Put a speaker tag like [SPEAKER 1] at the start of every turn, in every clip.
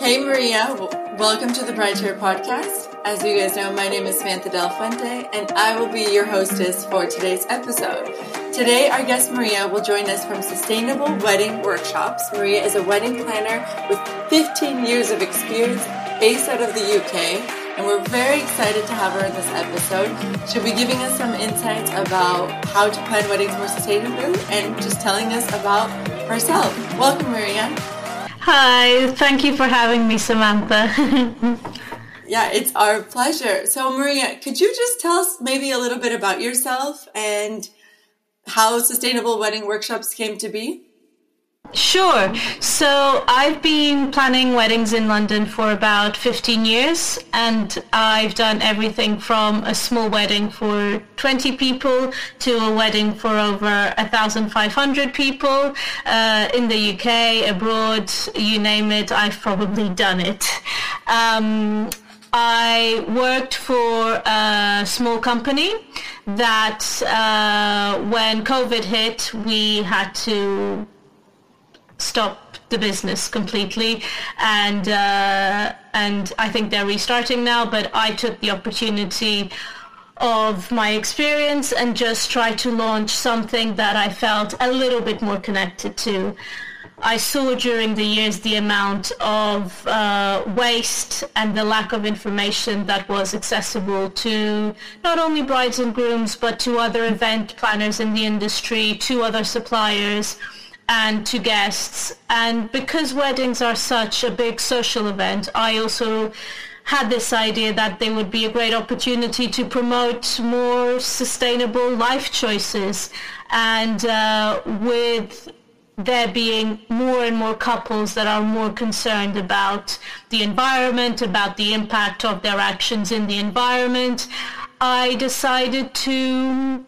[SPEAKER 1] Hey Maria, welcome to the Bride Share podcast. As you guys know, my name is Samantha Del Fuente and I will be your hostess for today's episode. Today, our guest Maria will join us from Sustainable Wedding Workshops. Maria is a wedding planner with 15 years of experience based out of the UK, and we're very excited to have her in this episode. She'll be giving us some insights about how to plan weddings more sustainably and just telling us about herself. Welcome, Maria.
[SPEAKER 2] Hi, thank you for having me, Samantha.
[SPEAKER 1] yeah, it's our pleasure. So, Maria, could you just tell us maybe a little bit about yourself and how Sustainable Wedding Workshops came to be?
[SPEAKER 2] Sure. So I've been planning weddings in London for about 15 years and I've done everything from a small wedding for 20 people to a wedding for over 1,500 people uh, in the UK, abroad, you name it, I've probably done it. Um, I worked for a small company that uh, when COVID hit, we had to stop the business completely. And uh, and I think they're restarting now but I took the opportunity of my experience and just try to launch something that I felt a little bit more connected to. I saw during the years the amount of uh, waste and the lack of information that was accessible to not only brides and grooms, but to other event planners in the industry, to other suppliers, and to guests. And because weddings are such a big social event, I also had this idea that they would be a great opportunity to promote more sustainable life choices. And uh, with there being more and more couples that are more concerned about the environment, about the impact of their actions in the environment, I decided to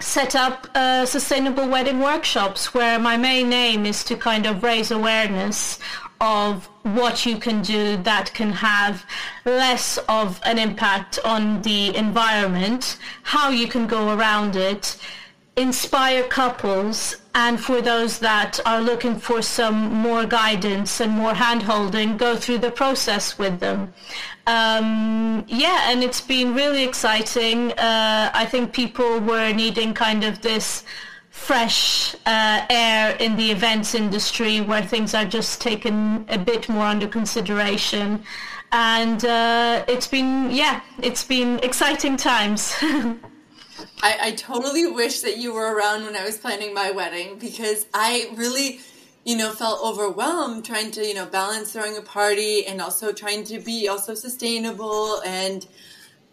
[SPEAKER 2] set up uh, sustainable wedding workshops where my main aim is to kind of raise awareness of what you can do that can have less of an impact on the environment, how you can go around it, inspire couples and for those that are looking for some more guidance and more hand-holding, go through the process with them. Um, yeah, and it's been really exciting. Uh, I think people were needing kind of this fresh uh, air in the events industry where things are just taken a bit more under consideration. And uh, it's been, yeah, it's been exciting times.
[SPEAKER 1] I, I totally wish that you were around when I was planning my wedding because I really, you know, felt overwhelmed trying to, you know, balance throwing a party and also trying to be also sustainable and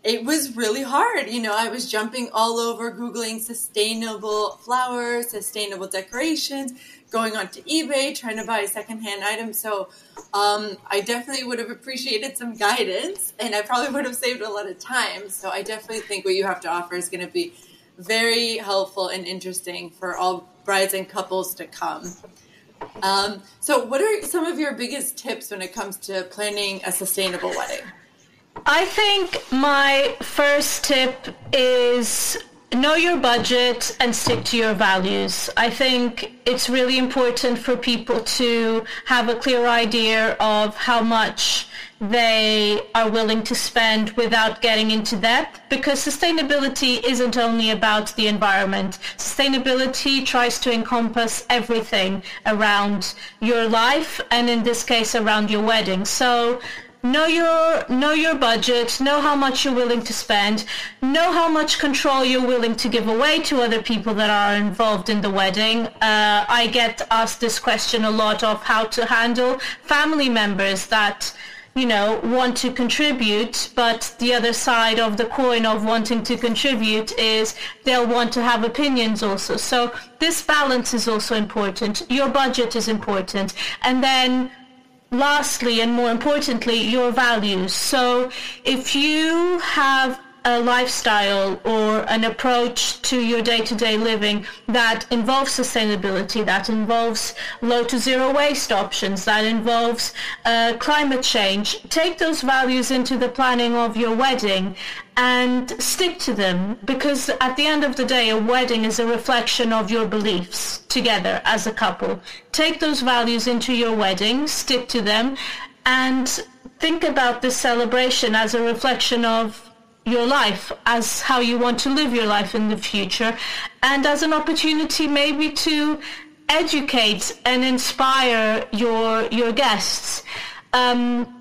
[SPEAKER 1] it was really hard. You know, I was jumping all over Googling sustainable flowers, sustainable decorations, going onto eBay, trying to buy secondhand item. So um, I definitely would have appreciated some guidance and I probably would have saved a lot of time. So I definitely think what you have to offer is going to be very helpful and interesting for all brides and couples to come. Um, so, what are some of your biggest tips when it comes to planning a sustainable wedding?
[SPEAKER 2] I think my first tip is know your budget and stick to your values. I think it's really important for people to have a clear idea of how much they are willing to spend without getting into debt because sustainability isn't only about the environment. Sustainability tries to encompass everything around your life and in this case around your wedding. So know your know your budget know how much you're willing to spend know how much control you're willing to give away to other people that are involved in the wedding. Uh, i get asked this question a lot of how to handle family members that you know want to contribute but the other side of the coin of wanting to contribute is they'll want to have opinions also. So this balance is also important. Your budget is important. And then lastly and more importantly, your values. So if you have a lifestyle or an approach to your day-to-day living that involves sustainability, that involves low to zero waste options, that involves uh, climate change, take those values into the planning of your wedding and stick to them because at the end of the day, a wedding is a reflection of your beliefs together as a couple. Take those values into your wedding, stick to them, and think about this celebration as a reflection of your life as how you want to live your life in the future and as an opportunity maybe to educate and inspire your your guests um,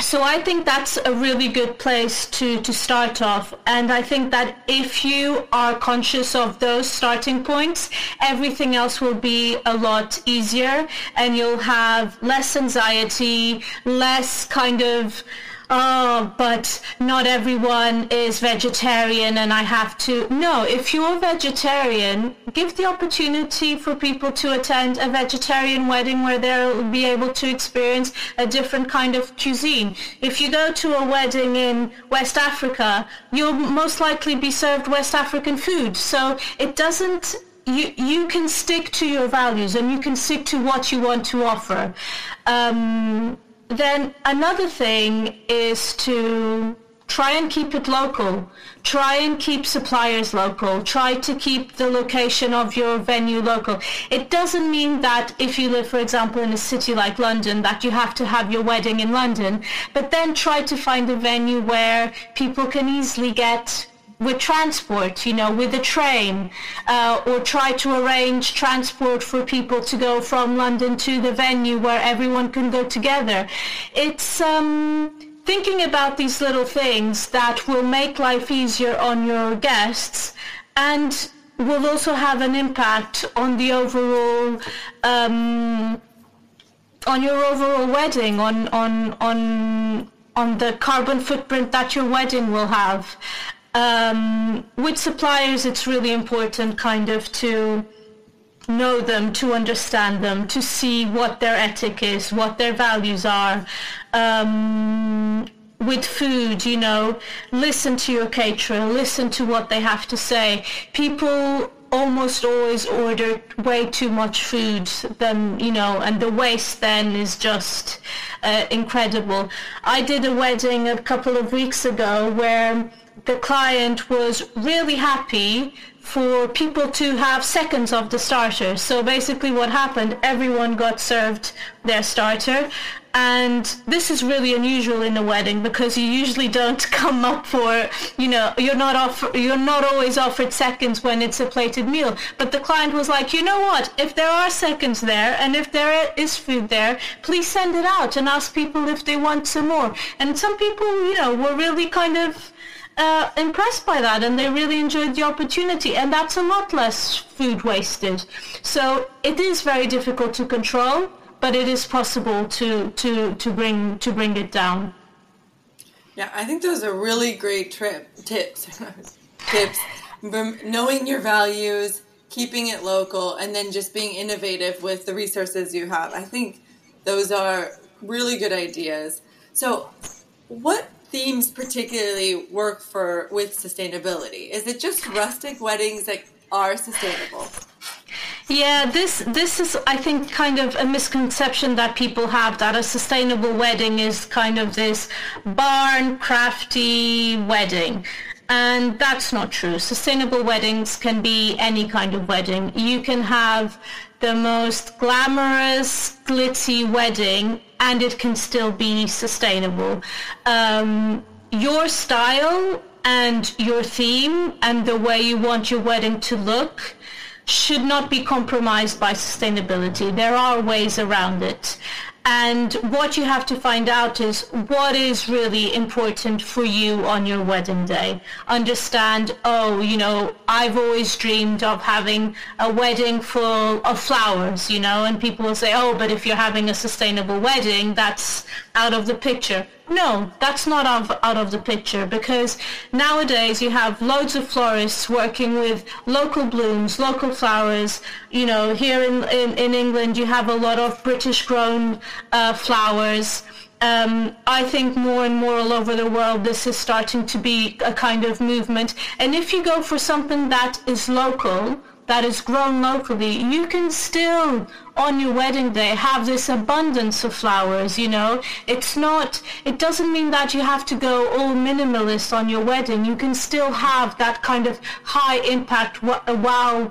[SPEAKER 2] so I think that's a really good place to, to start off. And I think that if you are conscious of those starting points, everything else will be a lot easier and you'll have less anxiety, less kind of oh, but not everyone is vegetarian and I have to. No, if you're vegetarian, give the opportunity for people to attend a vegetarian wedding where they'll be able to experience a different kind of cuisine. If you go to a wedding in West Africa, you'll most likely be served West African food. So it doesn't you you can stick to your values and you can stick to what you want to offer. Um, then another thing is to try and keep it local. Try and keep suppliers local. Try to keep the location of your venue local. It doesn't mean that if you live, for example, in a city like London, that you have to have your wedding in London, but then try to find a venue where people can easily get with transport, you know, with a train, uh, or try to arrange transport for people to go from London to the venue where everyone can go together. It's um, thinking about these little things that will make life easier on your guests and will also have an impact on the overall um, on your overall wedding, on on on on the carbon footprint that your wedding will have um, with suppliers, it's really important kind of to know them, to understand them, to see what their ethic is, what their values are. Um, with food, you know, listen to your caterer, listen to what they have to say. People almost always order way too much food then you know and the waste then is just uh, incredible i did a wedding a couple of weeks ago where the client was really happy for people to have seconds of the starter. So basically what happened, everyone got served their starter. And this is really unusual in a wedding because you usually don't come up for, you know, you're not offer, you're not always offered seconds when it's a plated meal. But the client was like, you know what, if there are seconds there and if there is food there, please send it out and ask people if they want some more. And some people, you know, were really kind of, uh, impressed by that and they really enjoyed the opportunity and that's a lot less food wasted. So it is very difficult to control, but it is possible to, to, to, bring, to bring it down.
[SPEAKER 1] Yeah, I think those are really great trip tips. tips. Knowing your values, keeping it local, and then just being innovative with the resources you have. I think those are really good ideas. So, what themes particularly work for with sustainability? Is it just rustic weddings that are sustainable?
[SPEAKER 2] Yeah, this this is I think kind of a misconception that people have that a sustainable wedding is kind of this barn crafty wedding. And that's not true. Sustainable weddings can be any kind of wedding. You can have the most glamorous, glitzy wedding and it can still be sustainable. Um, your style and your theme and the way you want your wedding to look should not be compromised by sustainability. There are ways around it. And what you have to find out is what is really important for you on your wedding day. Understand, oh, you know, I've always dreamed of having a wedding full of flowers, you know, and people will say, oh, but if you're having a sustainable wedding, that's out of the picture. No, that's not out of, out of the picture because nowadays you have loads of florists working with local blooms, local flowers. You know, here in, in, in England you have a lot of British grown uh, flowers. Um, I think more and more all over the world this is starting to be a kind of movement. And if you go for something that is local, that is grown locally, you can still on your wedding day have this abundance of flowers, you know. It's not, it doesn't mean that you have to go all minimalist on your wedding. You can still have that kind of high impact uh, wow,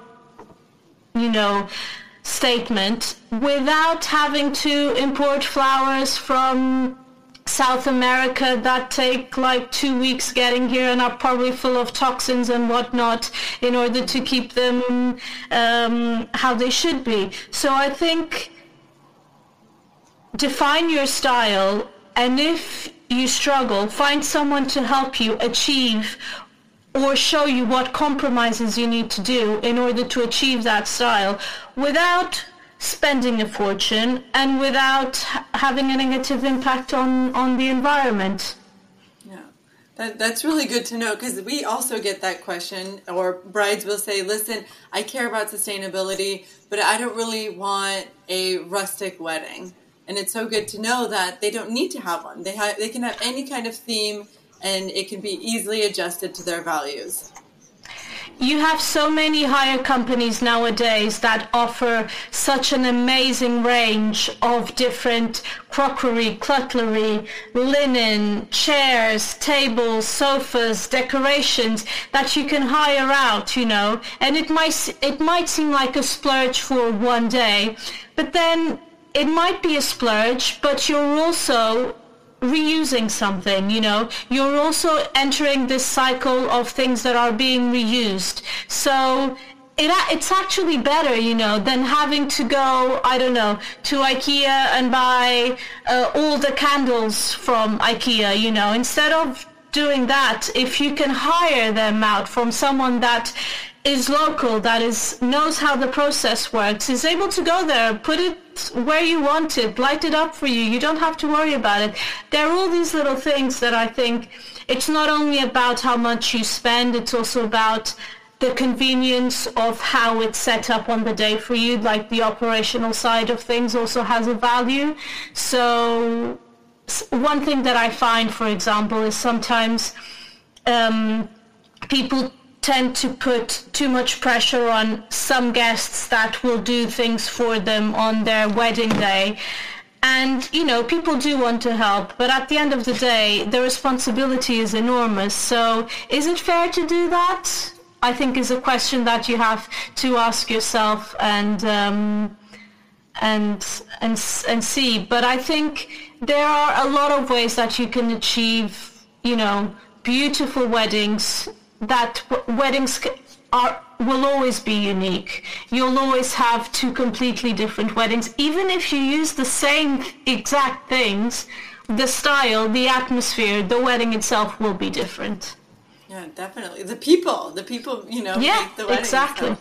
[SPEAKER 2] you know, statement without having to import flowers from South America that take like two weeks getting here and are probably full of toxins and whatnot in order to keep them um, how they should be. So I think define your style and if you struggle, find someone to help you achieve or show you what compromises you need to do in order to achieve that style without spending a fortune and without having a negative impact on, on the environment.
[SPEAKER 1] Yeah, that, that's really good to know because we also get that question, or brides will say, listen, I care about sustainability, but I don't really want a rustic wedding. And it's so good to know that they don't need to have one. They, have, they can have any kind of theme and it can be easily adjusted to their values
[SPEAKER 2] you have so many hire companies nowadays that offer such an amazing range of different crockery, cutlery, linen, chairs, tables, sofas, decorations that you can hire out, you know. And it might it might seem like a splurge for one day, but then it might be a splurge, but you're also reusing something, you know, you're also entering this cycle of things that are being reused. So it, it's actually better, you know, than having to go, I don't know, to IKEA and buy uh, all the candles from IKEA, you know, instead of doing that, if you can hire them out from someone that is local, that is knows how the process works, is able to go there, put it where you want it, light it up for you. You don't have to worry about it. There are all these little things that I think it's not only about how much you spend, it's also about the convenience of how it's set up on the day for you, like the operational side of things also has a value. So one thing that I find, for example, is sometimes um, people tend to put too much pressure on some guests that will do things for them on their wedding day. And, you know, people do want to help, but at the end of the day, the responsibility is enormous. So is it fair to do that? I think is a question that you have to ask yourself and, um, and, and, and see. But I think there are a lot of ways that you can achieve, you know, beautiful weddings that weddings are will always be unique. You'll always have two completely different weddings, even if you use the same exact things. The style, the atmosphere, the wedding itself will be different.
[SPEAKER 1] Yeah, definitely. The people, the people, you know,
[SPEAKER 2] yeah, exactly,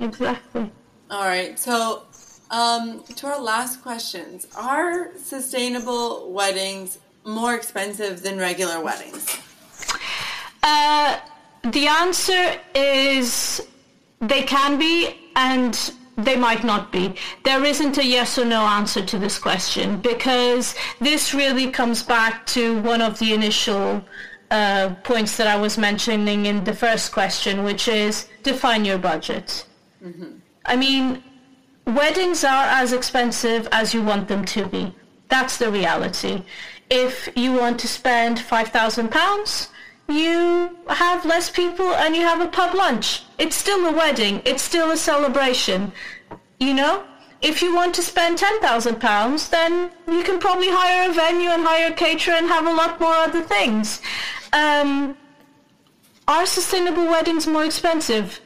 [SPEAKER 2] exactly.
[SPEAKER 1] All right, so um, to our last questions: Are sustainable weddings more expensive than regular weddings?
[SPEAKER 2] Uh, the answer is they can be and they might not be. There isn't a yes or no answer to this question because this really comes back to one of the initial uh, points that I was mentioning in the first question, which is define your budget. Mm-hmm. I mean, weddings are as expensive as you want them to be. That's the reality. If you want to spend £5,000, you have less people and you have a pub lunch. It's still a wedding. It's still a celebration. You know? If you want to spend £10,000, then you can probably hire a venue and hire a caterer and have a lot more other things. Um, are sustainable weddings more expensive?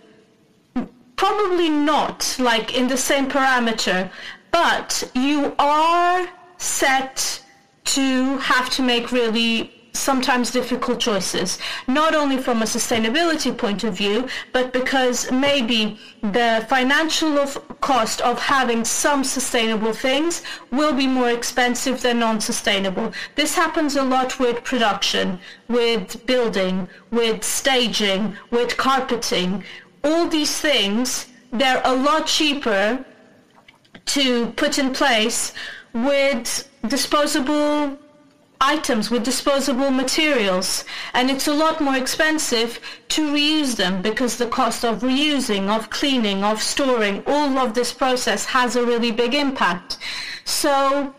[SPEAKER 2] Probably not, like in the same parameter, but you are set to have to make really sometimes difficult choices, not only from a sustainability point of view, but because maybe the financial of cost of having some sustainable things will be more expensive than non-sustainable. This happens a lot with production, with building, with staging, with carpeting. All these things, they're a lot cheaper to put in place with disposable items with disposable materials and it's a lot more expensive to reuse them because the cost of reusing, of cleaning, of storing, all of this process has a really big impact. So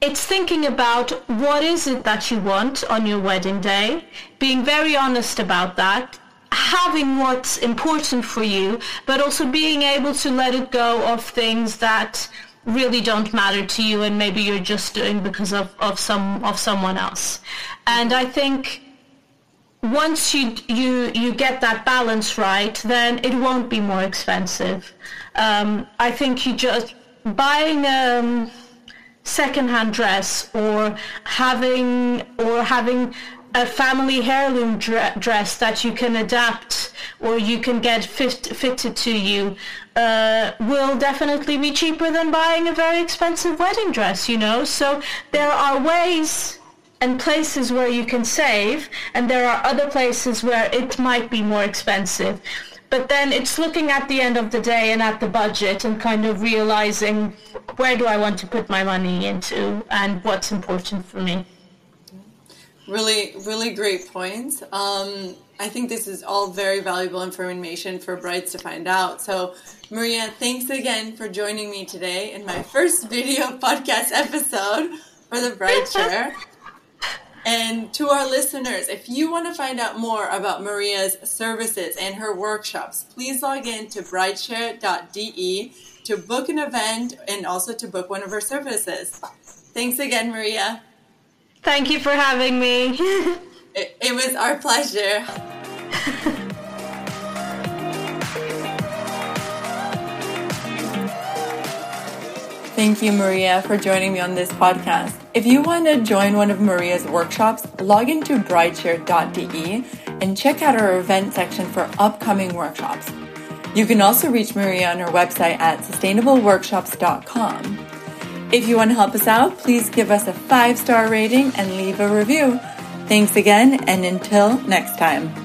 [SPEAKER 2] it's thinking about what is it that you want on your wedding day, being very honest about that, having what's important for you, but also being able to let it go of things that really don't matter to you and maybe you're just doing because of, of some of someone else. And I think once you you you get that balance right, then it won't be more expensive. Um, I think you just buying a um, secondhand dress or having or having a family heirloom dre- dress that you can adapt or you can get fit- fitted to you uh, will definitely be cheaper than buying a very expensive wedding dress, you know? So there are ways and places where you can save and there are other places where it might be more expensive. But then it's looking at the end of the day and at the budget and kind of realizing where do I want to put my money into and what's important for me.
[SPEAKER 1] Really, really great points. Um, I think this is all very valuable information for brides to find out. So, Maria, thanks again for joining me today in my first video podcast episode for the Bride Share. And to our listeners, if you want to find out more about Maria's services and her workshops, please log in to brideshare.de to book an event and also to book one of her services. Thanks again, Maria.
[SPEAKER 2] Thank you for having me.
[SPEAKER 1] it, it was our pleasure. Thank you, Maria, for joining me on this podcast. If you want to join one of Maria's workshops, log into brideshare.de and check out our event section for upcoming workshops. You can also reach Maria on her website at sustainableworkshops.com. If you want to help us out, please give us a five star rating and leave a review. Thanks again, and until next time.